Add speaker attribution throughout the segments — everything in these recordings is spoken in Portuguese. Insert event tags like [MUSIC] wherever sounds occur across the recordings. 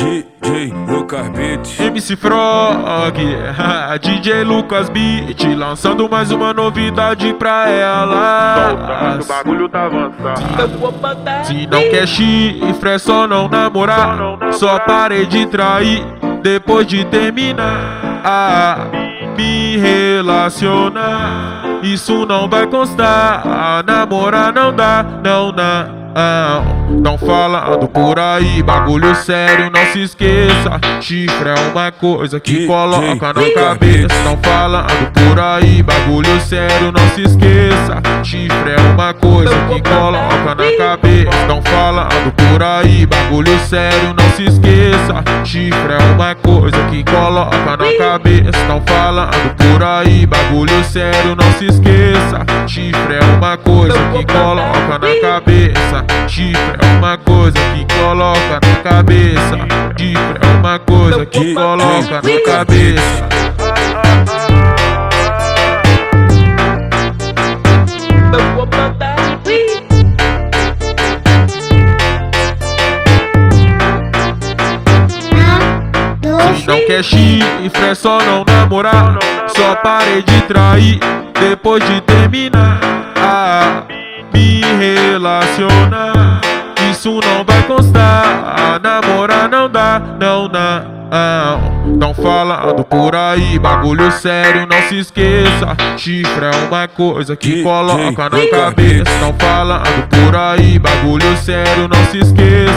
Speaker 1: DJ Lucas Beat.
Speaker 2: MC Frog, [LAUGHS] DJ Lucas Beat, lançando mais uma novidade pra ela.
Speaker 3: O bagulho tá avançado.
Speaker 2: Se não quer chifre, é só não namorar. Só parei de trair depois de terminar. Ah, me relacionar. Isso não vai constar. Namorar não dá, não dá. Não falando por aí, bagulho sério, não se esqueça. Chifre é uma coisa que coloca na cabeça. Não falando por aí, bagulho sério, não se esqueça. Chifre é uma coisa que coloca na cabeça. Não falando por aí, bagulho sério, não se esqueça. Chifre é uma coisa que coloca na cabeça. Não falando por aí, bagulho sério, não se esqueça. Chifre é uma coisa que coloca na cabeça. Chifre é uma coisa que coloca na cabeça. Chifre é uma coisa que coloca na cabeça. Não quer chifre, é só não namorar. Só parei de trair depois de terminar. Ah, me relacionar. Isso não vai constar. Namorar não dá, não dá. Não falando por aí, bagulho sério, não se esqueça. Chifre é uma coisa que coloca na cabeça. Não falando por aí, bagulho sério, não se esqueça.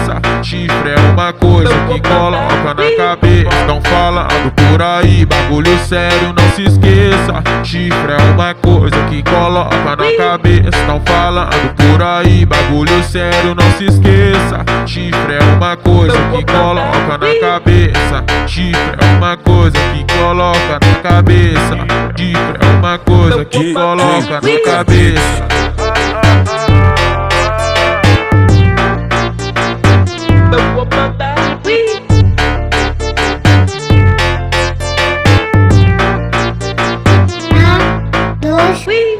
Speaker 2: Chifre é uma coisa que coloca na cabeça. Não falando por aí, bagulho sério, não se esqueça. Chifre é uma coisa que coloca na cabeça. Não falando por aí, bagulho sério, não se esqueça. Chifre é uma coisa que coloca na cabeça. Chifre é uma coisa que coloca na cabeça. Chifre é uma coisa que coloca na cabeça. Whee!